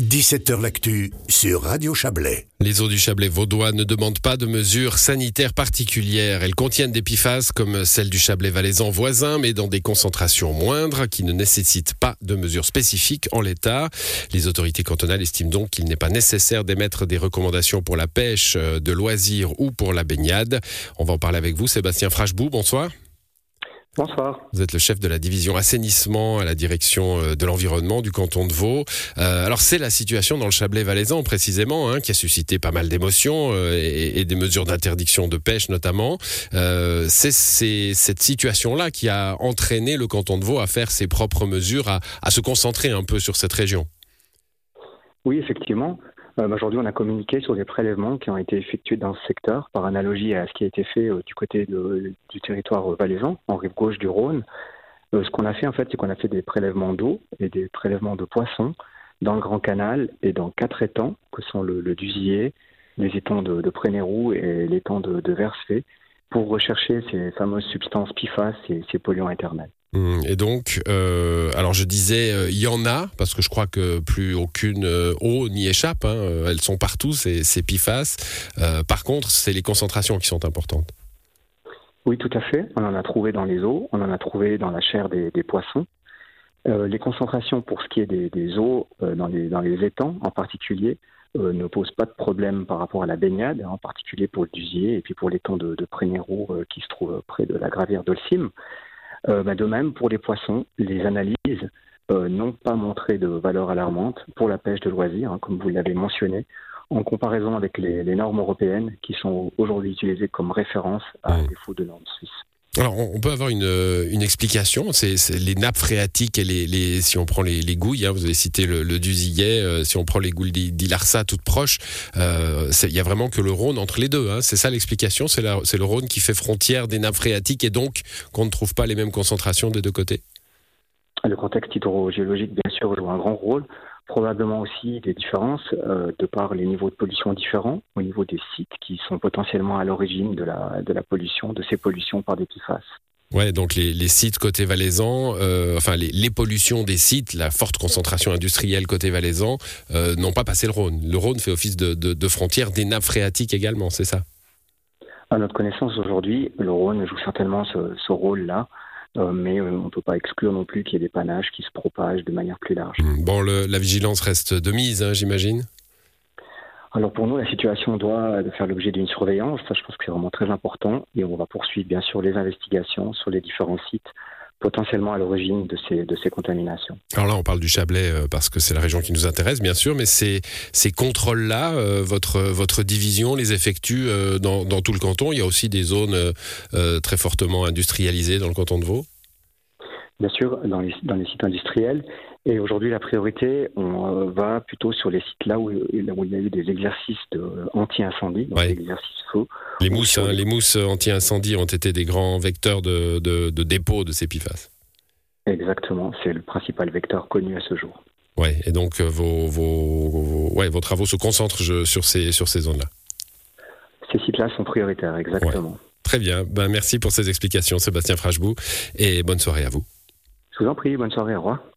17h L'actu sur Radio Chablais. Les eaux du Chablais vaudois ne demandent pas de mesures sanitaires particulières. Elles contiennent des PFAS comme celles du Chablais valaisan voisin, mais dans des concentrations moindres qui ne nécessitent pas de mesures spécifiques en l'état. Les autorités cantonales estiment donc qu'il n'est pas nécessaire d'émettre des recommandations pour la pêche euh, de loisirs ou pour la baignade. On va en parler avec vous, Sébastien Frachebou. Bonsoir. Bonsoir. Vous êtes le chef de la division assainissement à la direction euh, de l'environnement du canton de Vaud. Euh, alors c'est la situation dans le Chablais valaisan précisément hein, qui a suscité pas mal d'émotions euh, et, des mesures d'interdiction de pêche notamment. c'est cette situation-là qui a entraîné le canton de Vaud à faire ses propres mesures, à se concentrer un peu sur cette région. Oui, effectivement. Euh, aujourd'hui, on a communiqué sur des prélèvements qui ont été effectués dans ce secteur, par analogie à ce qui a été fait euh, du côté du territoire valaisan, en rive gauche du Rhône. Euh, ce qu'on a fait, en fait, c'est qu'on a fait des prélèvements d'eau et des prélèvements de poissons dans le Grand Canal et dans quatre étangs, que sont le, le Dusier, les étangs de, de et l'étang de, de pour rechercher ces fameuses substances PFAS et ces polluants éternels. Hum, et donc, euh, alors je disais, euh, il y en a, parce que je crois que plus aucune euh, eau n'y échappe, hein, elles sont partout, ces, ces par contre, c'est les concentrations qui sont importantes. Oui, tout à fait. On en a trouvé dans les eaux, on en a trouvé dans la chair des, poissons. les concentrations pour ce qui est des, eaux dans, les, étangs en particulier ne posent pas de problème par rapport à la baignade, en particulier pour le Dusier et puis pour l'étang de, de Prénéro qui se trouve près de la gravière d'Olsim. Euh, bah, de même, pour les poissons, les analyses euh, n'ont pas montré de valeur alarmante pour la pêche de loisirs, hein, comme vous l'avez mentionné, en comparaison avec les, normes européennes qui sont aujourd'hui utilisées comme référence à défaut de normes suisses. Alors, on peut avoir une, euh, une explication. C'est les nappes phréatiques et les, si on prend les, les gouilles, hein, vous avez cité le, le euh, si on prend les gouilles d'Ilarsa toutes proches, euh, il y a vraiment que le Rhône entre les deux. Hein. C'est ça l'explication. C'est le Rhône qui fait frontière des nappes phréatiques et donc qu'on ne trouve pas les mêmes concentrations des deux côtés? Le contexte hydrogéologique, bien sûr, joue un grand rôle probablement aussi des différences euh, de par les niveaux de pollution différents au niveau des sites qui sont potentiellement à l'origine de la, de la pollution, de ces pollutions par des PFAS. Ouais, donc les, les sites côté valaisan, euh, enfin les, les, pollutions des sites, la forte concentration industrielle côté valaisan, euh, n'ont pas passé le Rhône. Le Rhône fait office de, de, de frontière des nappes phréatiques également, c'est ça? À notre connaissance aujourd'hui, le Rhône joue certainement ce, ce rôle-là. Euh, mais euh, on ne peut pas exclure non plus qu'il y ait des panaches qui se propagent de manière plus large. Hmm. Bon, la vigilance reste de mise, hein, j'imagine alors pour nous, la situation doit faire l'objet d'une surveillance. Ça, je pense que c'est vraiment très important. Et on va poursuivre bien sûr les investigations sur les différents sites potentiellement à l'origine de ces, de ces contaminations. Alors là, on parle du Chablais euh, parce que c'est la région qui nous intéresse, bien sûr, mais ces, ces contrôles-là, euh, votre, votre division les effectue euh, dans, dans, tout le canton. Il y a aussi des zones très fortement industrialisées dans le canton de Vaud Bien sûr, dans les, dans les sites industriels. Et aujourd'hui, la priorité, on va plutôt sur les sites là où, où il y a eu des exercices anti-incendie, des exercices faux. Les mousses, hein, les mousses anti-incendie ont été des grands vecteurs de, de, de dépôt de ces PFAS. Exactement, c'est le principal vecteur connu à ce jour. Ouais, et donc euh, vos, vos, ouais, vos travaux se concentrent sur ces, sur ces zones-là. Ces sites-là sont prioritaires, exactement. Très bien, ben, merci pour ces explications Sébastien Frachebou et bonne soirée à vous. Je vous en prie, bonne soirée, au revoir.